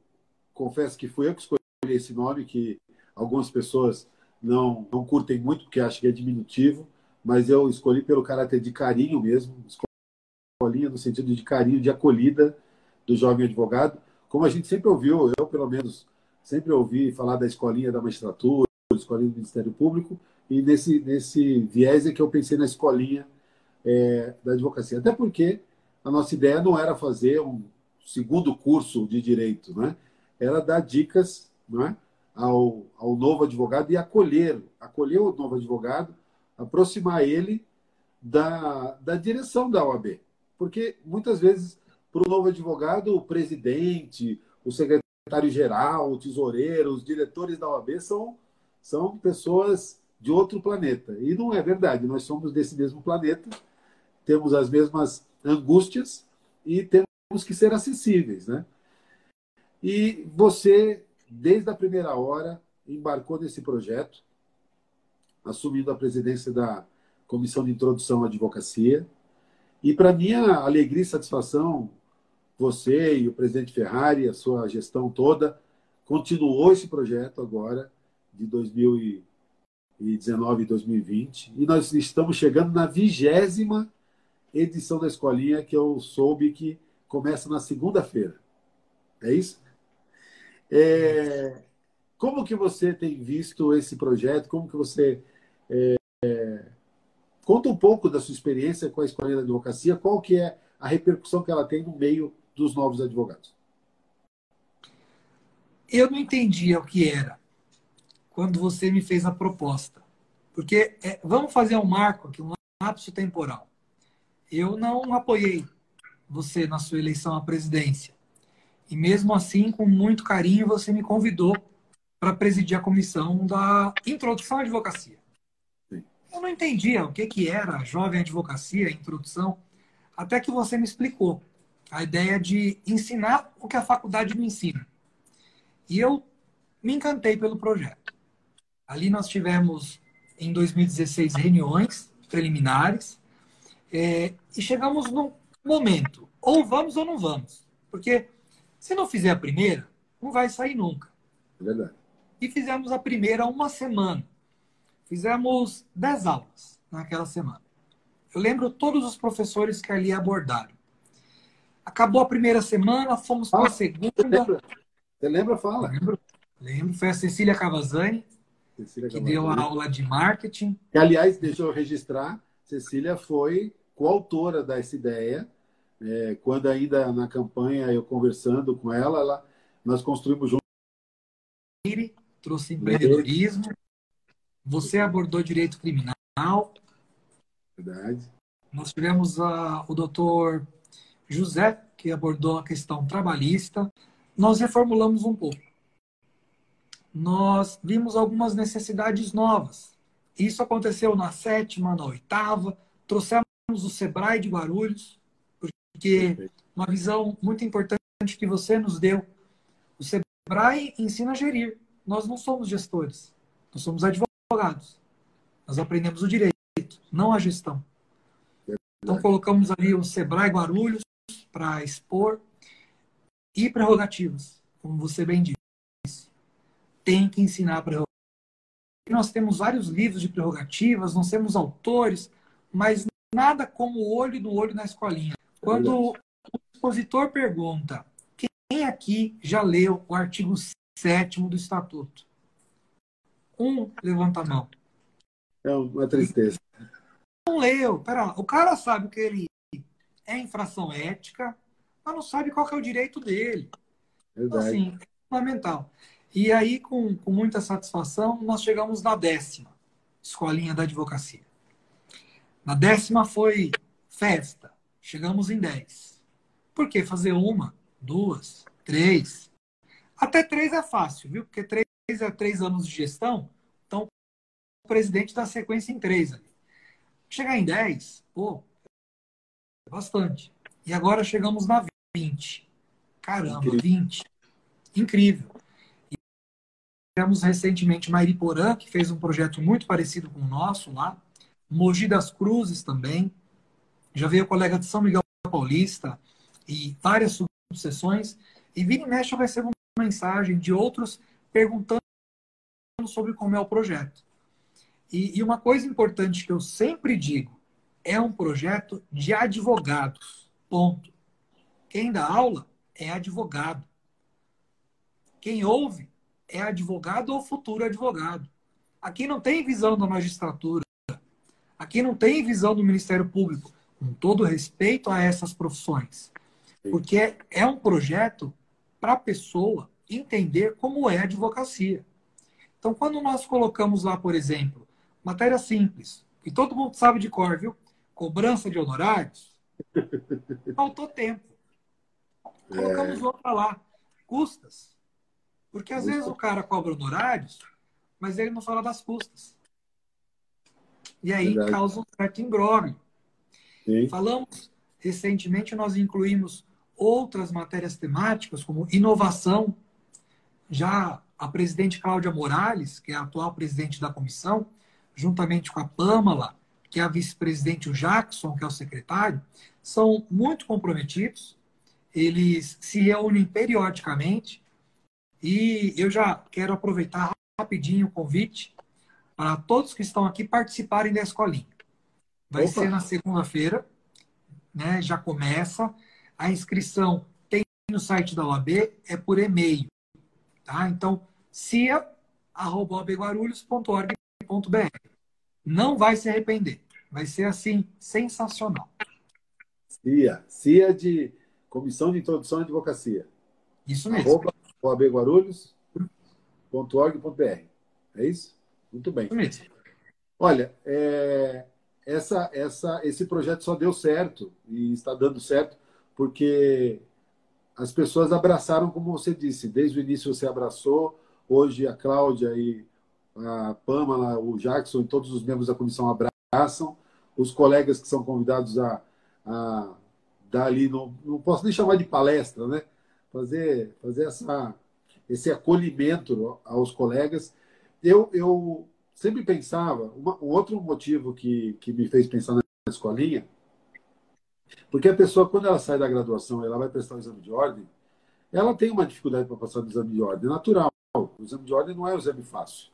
confesso que fui eu que escolhi esse nome, que algumas pessoas não, não curtem muito, porque acham que é diminutivo, mas eu escolhi pelo caráter de carinho mesmo, escolinha no sentido de carinho, de acolhida do jovem advogado, como a gente sempre ouviu, eu pelo menos sempre ouvi falar da escolinha da magistratura, escolinha do Ministério Público, e nesse, nesse viés é que eu pensei na escolinha é, da advocacia. Até porque a nossa ideia não era fazer um segundo curso de direito, né? Era dar dicas né, ao, ao novo advogado e acolher, acolher o novo advogado aproximar ele da, da direção da OAB. Porque muitas vezes, para o novo advogado, o presidente, o secretário-geral, o tesoureiro, os diretores da OAB são, são pessoas de outro planeta. E não é verdade, nós somos desse mesmo planeta, temos as mesmas angústias e temos que ser acessíveis. Né? E você, desde a primeira hora, embarcou nesse projeto assumindo a presidência da Comissão de Introdução à Advocacia. E, para minha alegria e satisfação, você e o presidente Ferrari, a sua gestão toda, continuou esse projeto agora, de 2019 e 2020. E nós estamos chegando na vigésima edição da escolinha, que eu soube que começa na segunda-feira. É isso? É... Como que você tem visto esse projeto? Como que você é, conta um pouco da sua experiência com a Escolinha da Advocacia, qual que é a repercussão que ela tem no meio dos novos advogados. Eu não entendia o que era quando você me fez a proposta. Porque é, vamos fazer um marco aqui, um lapso temporal. Eu não apoiei você na sua eleição à presidência. E mesmo assim, com muito carinho, você me convidou para presidir a comissão da introdução à advocacia. Sim. Eu não entendia o que, que era a jovem advocacia, a introdução, até que você me explicou a ideia de ensinar o que a faculdade me ensina. E eu me encantei pelo projeto. Ali nós tivemos, em 2016, reuniões preliminares é, e chegamos num momento, ou vamos ou não vamos. Porque se não fizer a primeira, não vai sair nunca. É verdade. E fizemos a primeira uma semana. Fizemos dez aulas naquela semana. Eu lembro todos os professores que ali abordaram. Acabou a primeira semana, fomos para a segunda. Você lembra? Você lembra? Fala. Lembro. Lembro. Foi a Cecília Cavazzani, Cecília que Cavazzani. deu a aula de marketing. Que, aliás, deixa eu registrar, Cecília foi coautora dessa ideia. É, quando ainda na campanha, eu conversando com ela, ela nós construímos juntos. Trouxe empreendedorismo. Você abordou direito criminal. Verdade. Nós tivemos a, o doutor José, que abordou a questão trabalhista. Nós reformulamos um pouco. Nós vimos algumas necessidades novas. Isso aconteceu na sétima, na oitava. Trouxemos o Sebrae de Guarulhos, porque uma visão muito importante que você nos deu. O Sebrae ensina a gerir. Nós não somos gestores, nós somos advogados. Nós aprendemos o direito, não a gestão. Então colocamos ali o Sebrae Guarulhos para expor e prerrogativas, como você bem disse. Tem que ensinar prerrogativas. Nós temos vários livros de prerrogativas, nós temos autores, mas nada como o olho no olho na escolinha. Quando o expositor pergunta quem aqui já leu o artigo 7 do Estatuto? Um levanta a mão. É uma tristeza não leu. Pera lá. O cara sabe que ele é infração ética, mas não sabe qual é o direito dele. Então, assim, é fundamental. E aí, com, com muita satisfação, nós chegamos na décima escolinha da advocacia. Na décima foi festa. Chegamos em dez. Por que fazer uma, duas, três? Até três é fácil, viu? Porque três é três anos de gestão. Então, o presidente dá sequência em três ali. Chegar em 10, pô, é bastante. E agora chegamos na 20. Caramba, Incrível. 20. Incrível. E tivemos recentemente Mairiporã, que fez um projeto muito parecido com o nosso lá. Mogi das Cruzes também. Já veio colega de São Miguel Paulista e várias subseções. E vira e mexe eu recebo uma mensagem de outros perguntando sobre como é o projeto. E, e uma coisa importante que eu sempre digo, é um projeto de advogados. Ponto. Quem dá aula é advogado. Quem ouve é advogado ou futuro advogado. Aqui não tem visão da magistratura. Aqui não tem visão do Ministério Público, com todo respeito a essas profissões. Porque é um projeto para a pessoa entender como é a advocacia. Então, quando nós colocamos lá, por exemplo, Matéria simples. E todo mundo sabe de cor, viu? Cobrança de honorários. Faltou tempo. Colocamos é... outra lá. Custas. Porque às vezes o cara cobra honorários, mas ele não fala das custas. E aí Verdade. causa um certo imbróglio. Falamos recentemente, nós incluímos outras matérias temáticas, como inovação. Já a presidente Cláudia Morales, que é a atual presidente da comissão, juntamente com a Pamela, que é a vice-presidente, o Jackson, que é o secretário, são muito comprometidos. Eles se reúnem periodicamente e eu já quero aproveitar rapidinho o convite para todos que estão aqui participarem da escolinha. Vai Opa. ser na segunda-feira, né? Já começa. A inscrição tem no site da OAB, é por e-mail. Tá? Então, cia.obguarulhos.org.br. Não vai se arrepender. Vai ser assim, sensacional. CIA. CIA de Comissão de Introdução à Advocacia. Isso mesmo. Oabguarulhos.org.br. É isso? Muito bem. Isso mesmo. Olha, é, essa, essa, esse projeto só deu certo e está dando certo porque as pessoas abraçaram, como você disse, desde o início você abraçou, hoje a Cláudia e a Pamela, o Jackson e todos os membros da comissão abraçam, os colegas que são convidados a, a dar ali, não, não posso nem chamar de palestra, né? Fazer, fazer essa, esse acolhimento aos colegas. Eu, eu sempre pensava, uma, um outro motivo que, que me fez pensar na escolinha, porque a pessoa, quando ela sai da graduação ela vai prestar o exame de ordem, ela tem uma dificuldade para passar no exame de ordem, é natural. O exame de ordem não é um exame fácil.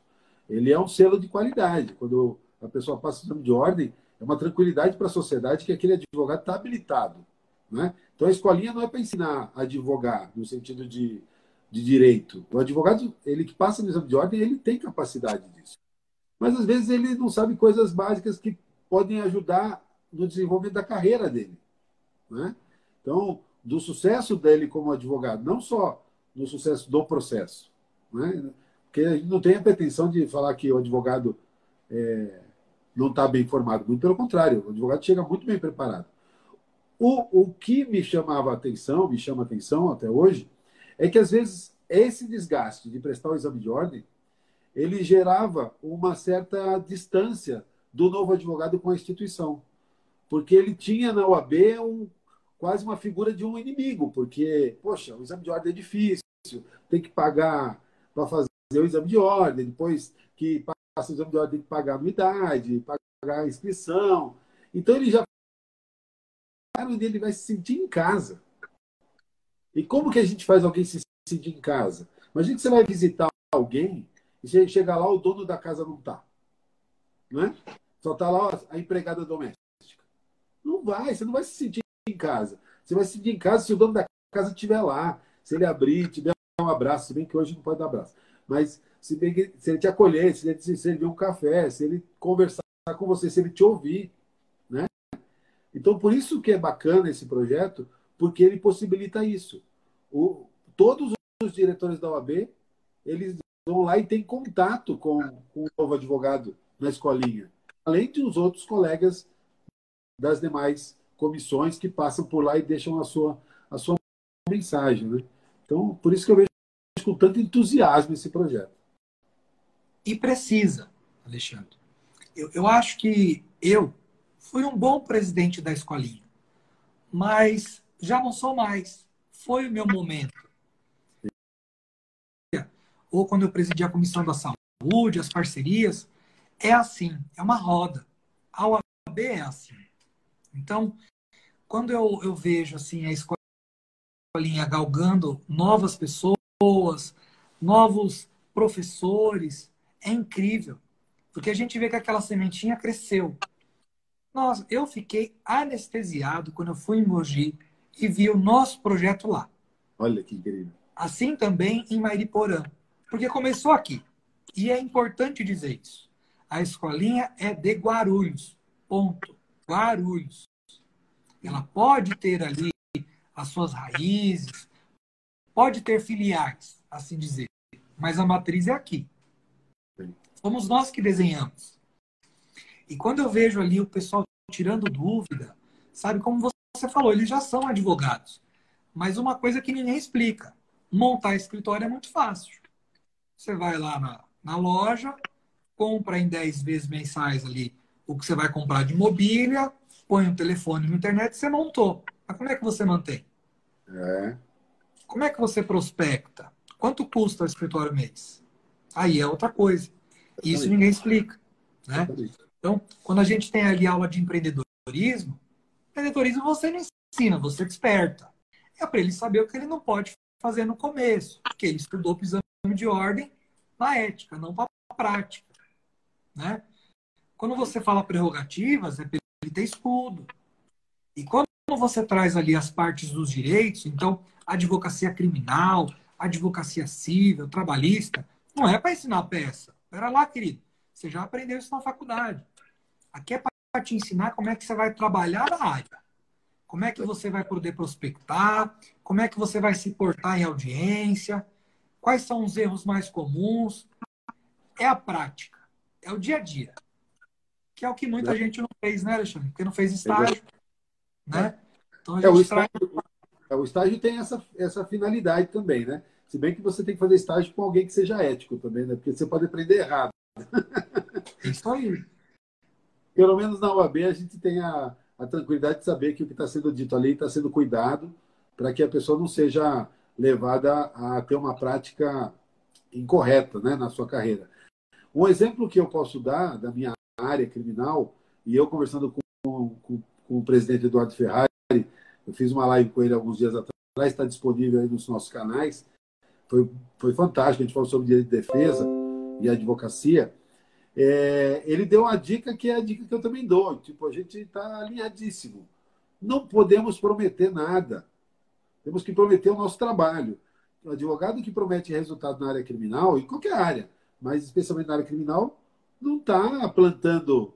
Ele é um selo de qualidade. Quando a pessoa passa o exame de ordem, é uma tranquilidade para a sociedade que aquele advogado está habilitado. Né? Então a escolinha não é para ensinar a advogar no sentido de, de direito. O advogado, ele que passa no exame de ordem, ele tem capacidade disso mas às vezes ele não sabe coisas básicas que podem ajudar no desenvolvimento da carreira dele. Né? Então, do sucesso dele como advogado, não só no sucesso do processo. Né? Porque a gente não tem a pretensão de falar que o advogado é, não está bem formado. Muito pelo contrário, o advogado chega muito bem preparado. O, o que me chamava atenção, me chama atenção até hoje, é que às vezes esse desgaste de prestar o exame de ordem ele gerava uma certa distância do novo advogado com a instituição. Porque ele tinha na OAB um, quase uma figura de um inimigo, porque, poxa, o exame de ordem é difícil, tem que pagar para fazer o exame de ordem, depois que passa o exame de ordem tem que pagar a anuidade, pagar a inscrição. Então ele já onde ele vai se sentir em casa. E como que a gente faz alguém se sentir em casa? Imagina que você vai visitar alguém e chega lá, o dono da casa não está. Não é? Só está lá a empregada doméstica. Não vai, você não vai se sentir em casa. Você vai se sentir em casa se o dono da casa estiver lá. Se ele abrir, te der um abraço, se bem que hoje não pode dar abraço. Mas se, que, se ele te acolher, se ele te servir um café, se ele conversar com você, se ele te ouvir. Né? Então, por isso que é bacana esse projeto, porque ele possibilita isso. O, todos os diretores da OAB, eles vão lá e têm contato com, com o novo advogado na escolinha, além de os outros colegas das demais comissões que passam por lá e deixam a sua, a sua mensagem. Né? Então, por isso que eu vejo com tanto entusiasmo esse projeto. E precisa, Alexandre. Eu, eu acho que eu fui um bom presidente da escolinha, mas já não sou mais. Foi o meu momento ou quando eu presidi a comissão da saúde, as parcerias, é assim, é uma roda. A OAB é assim. Então, quando eu, eu vejo assim a escolinha galgando novas pessoas, novos professores, é incrível. Porque a gente vê que aquela sementinha cresceu. Nossa, eu fiquei anestesiado quando eu fui em Mogi e vi o nosso projeto lá. Olha que incrível. Assim também em Mairiporã. Porque começou aqui. E é importante dizer isso. A escolinha é de Guarulhos. Ponto. Guarulhos. Ela pode ter ali as suas raízes, pode ter filiais, assim dizer. Mas a matriz é aqui. Somos nós que desenhamos. E quando eu vejo ali o pessoal tirando dúvida, sabe como você falou, eles já são advogados. Mas uma coisa que ninguém explica: montar escritório é muito fácil. Você vai lá na, na loja, compra em 10 vezes mensais ali o que você vai comprar de mobília, põe um telefone na internet e você montou. Mas como é que você mantém? É. Como é que você prospecta? Quanto custa o escritório mês? Aí é outra coisa. Isso ninguém explica. Né? Então, quando a gente tem ali aula de empreendedorismo, empreendedorismo você não ensina, você desperta. É para ele saber o que ele não pode fazer no começo, porque ele estudou pisando de ordem na ética, não para a prática. Né? Quando você fala prerrogativas, é para ele ter estudo. E quando você traz ali as partes dos direitos, então, advocacia criminal, advocacia civil, trabalhista, não é para ensinar peça. Espera lá, querido. Você já aprendeu isso na faculdade. Aqui é para te ensinar como é que você vai trabalhar na área. Como é que você vai poder prospectar, como é que você vai se portar em audiência, quais são os erros mais comuns. É a prática, é o dia a dia. Que é o que muita é. gente não fez, né, Alexandre? Porque não fez estágio. Né? Então, é, o, estágio, é, o estágio tem essa, essa finalidade também, né? Se bem que você tem que fazer estágio com alguém que seja ético também, né? Porque você pode aprender errado. Isso aí. Pelo menos na UAB a gente tem a, a tranquilidade de saber que o que está sendo dito ali está sendo cuidado para que a pessoa não seja levada a ter uma prática incorreta né, na sua carreira. Um exemplo que eu posso dar da minha área criminal, e eu conversando com, com, com o presidente Eduardo Ferrari, eu fiz uma live com ele alguns dias atrás, está disponível aí nos nossos canais. Foi, foi fantástico, a gente falou sobre direito de defesa e advocacia. É, ele deu uma dica que é a dica que eu também dou. Tipo, a gente está alinhadíssimo. Não podemos prometer nada. Temos que prometer o nosso trabalho. O advogado que promete resultado na área criminal, em qualquer área, mas especialmente na área criminal, não está plantando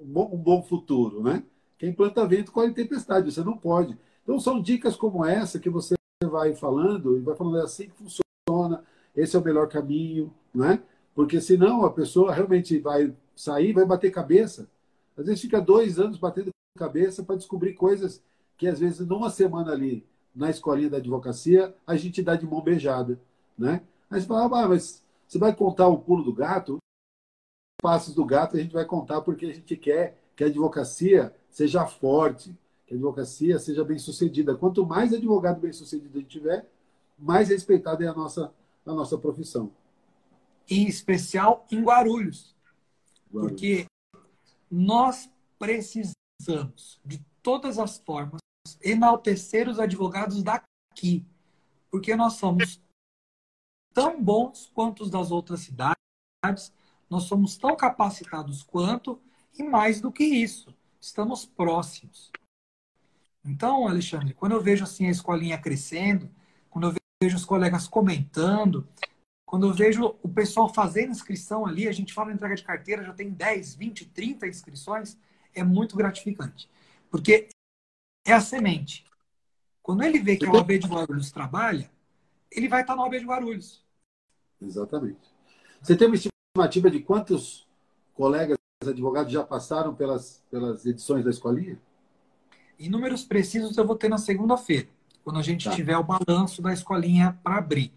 um bom, um bom futuro, né? Quem planta vento colhe tempestade, você não pode. Então são dicas como essa que você vai falando e vai falando é assim que funciona, esse é o melhor caminho, né? Porque senão a pessoa realmente vai sair, vai bater cabeça. Às vezes fica dois anos batendo cabeça para descobrir coisas que às vezes numa semana ali na escolinha da advocacia a gente dá de mão beijada, né? Aí você fala, ah, mas você vai contar o pulo do gato? Passos do gato a gente vai contar porque a gente quer que a advocacia seja forte, que a advocacia seja bem sucedida. Quanto mais advogado bem sucedido a gente tiver, mais respeitada é a nossa, a nossa profissão. Em especial em Guarulhos. Guarulhos. Porque nós precisamos, de todas as formas, enaltecer os advogados daqui. Porque nós somos tão bons quanto os das outras cidades, nós somos tão capacitados quanto, e mais do que isso, estamos próximos. Então, Alexandre, quando eu vejo assim a escolinha crescendo, quando eu vejo os colegas comentando, quando eu vejo o pessoal fazendo inscrição ali, a gente fala em entrega de carteira, já tem 10, 20, 30 inscrições, é muito gratificante. Porque é a semente. Quando ele vê que a OAB de Guarulhos trabalha, ele vai estar na OAB de Guarulhos. Exatamente. Você tem uma estimativa de quantos colegas advogados já passaram pelas, pelas edições da escolinha? Em números precisos eu vou ter na segunda-feira, quando a gente tá. tiver o balanço da escolinha para abrir.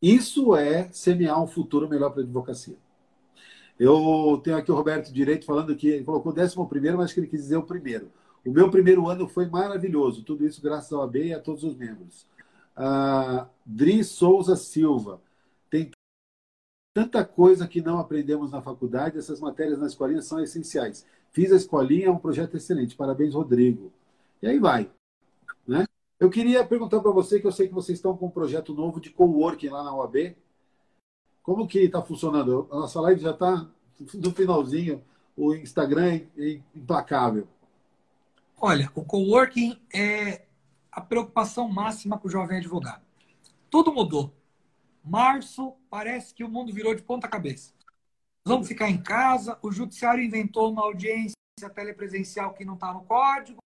Isso é semear um futuro melhor para a advocacia. Eu tenho aqui o Roberto Direito falando que ele colocou o décimo primeiro, mas que ele quis dizer o primeiro. O meu primeiro ano foi maravilhoso, tudo isso graças ao AB e a todos os membros. Uh, Dri Souza Silva, tem tanta coisa que não aprendemos na faculdade, essas matérias na escolinha são essenciais. Fiz a escolinha, é um projeto excelente. Parabéns, Rodrigo. E aí vai. Né? Eu queria perguntar para você, que eu sei que vocês estão com um projeto novo de coworking lá na UAB. Como que está funcionando? A nossa live já está no finalzinho. O Instagram é implacável. Olha, o coworking é a preocupação máxima com o jovem advogado. Tudo mudou. Março, parece que o mundo virou de ponta cabeça. Vamos ficar em casa. O judiciário inventou uma audiência telepresencial que não está no código,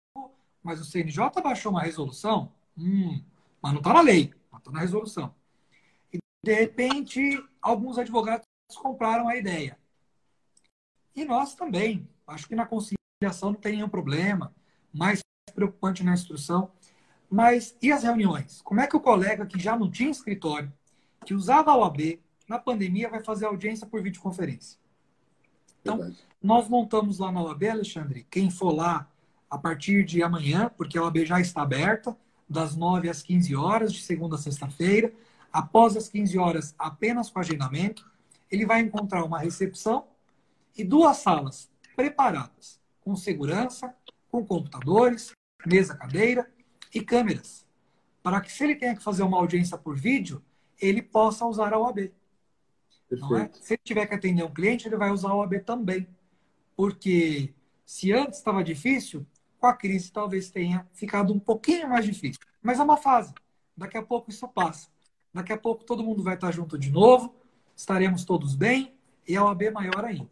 mas o CNJ baixou uma resolução. Hum, mas não está na lei, está na resolução. E, de repente, alguns advogados compraram a ideia. E nós também. Acho que na conciliação não tem nenhum problema. Mais preocupante na instrução. Mas e as reuniões? Como é que o colega que já não tinha escritório, que usava a OAB, na pandemia vai fazer audiência por videoconferência. Então, Verdade. nós montamos lá na OAB, Alexandre, quem for lá a partir de amanhã, porque a OAB já está aberta, das 9 às 15 horas, de segunda a sexta-feira. Após as 15 horas, apenas com agendamento, ele vai encontrar uma recepção e duas salas preparadas, com segurança, com computadores, mesa, cadeira e câmeras, para que se ele tenha que fazer uma audiência por vídeo, ele possa usar a OAB. É? Se ele tiver que atender um cliente, ele vai usar a OAB também. Porque se antes estava difícil, com a crise talvez tenha ficado um pouquinho mais difícil. Mas é uma fase. Daqui a pouco isso passa. Daqui a pouco todo mundo vai estar junto de novo, estaremos todos bem e a OAB maior ainda.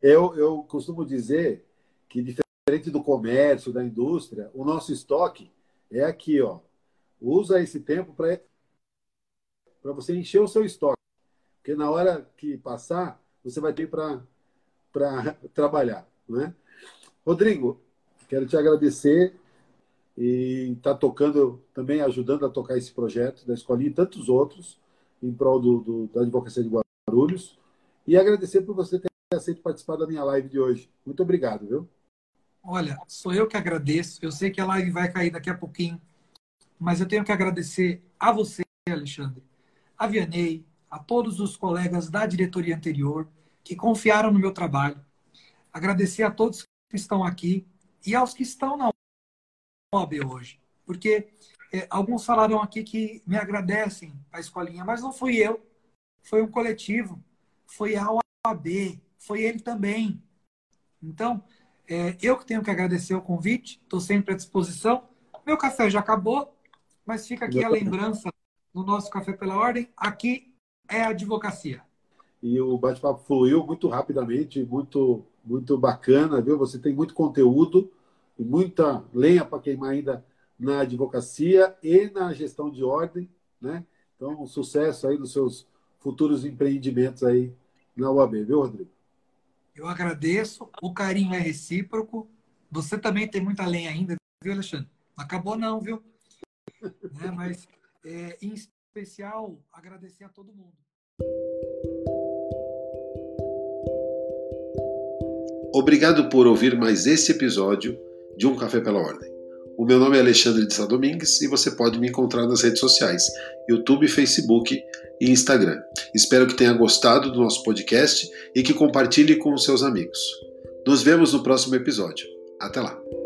Eu, eu costumo dizer que, diferente do comércio, da indústria, o nosso estoque é aqui, ó. Usa esse tempo para você encher o seu estoque. Porque na hora que passar, você vai ter para trabalhar. Né? Rodrigo, quero te agradecer e estar tá tocando, também ajudando a tocar esse projeto da escolinha e tantos outros em prol do, do, da advocacia de Guarulhos. E agradecer por você ter aceito participar da minha live de hoje. Muito obrigado, viu? Olha, sou eu que agradeço. Eu sei que a live vai cair daqui a pouquinho, mas eu tenho que agradecer a você, Alexandre, a Vianney, a todos os colegas da diretoria anterior que confiaram no meu trabalho. Agradecer a todos que estão aqui e aos que estão na OAB hoje. Porque é, alguns falaram aqui que me agradecem a escolinha, mas não fui eu. Foi um coletivo. Foi a OAB. Foi ele também. Então, é, eu que tenho que agradecer o convite. Estou sempre à disposição. Meu café já acabou, mas fica aqui a lembrança no nosso Café pela Ordem. Aqui é a advocacia. E o bate-papo fluiu muito rapidamente, muito, muito bacana, viu? Você tem muito conteúdo e muita lenha para queimar ainda na advocacia e na gestão de ordem, né? Então, sucesso aí nos seus futuros empreendimentos aí na UAB, viu, Rodrigo? Eu agradeço, o carinho é recíproco. Você também tem muita lenha ainda, viu, Alexandre? Não acabou não, viu? né? Mas, é, em especial, agradecer a todo mundo. Obrigado por ouvir mais esse episódio de Um Café pela Ordem. O meu nome é Alexandre de Sá Domingues e você pode me encontrar nas redes sociais, YouTube, Facebook e Instagram. Espero que tenha gostado do nosso podcast e que compartilhe com os seus amigos. Nos vemos no próximo episódio. Até lá!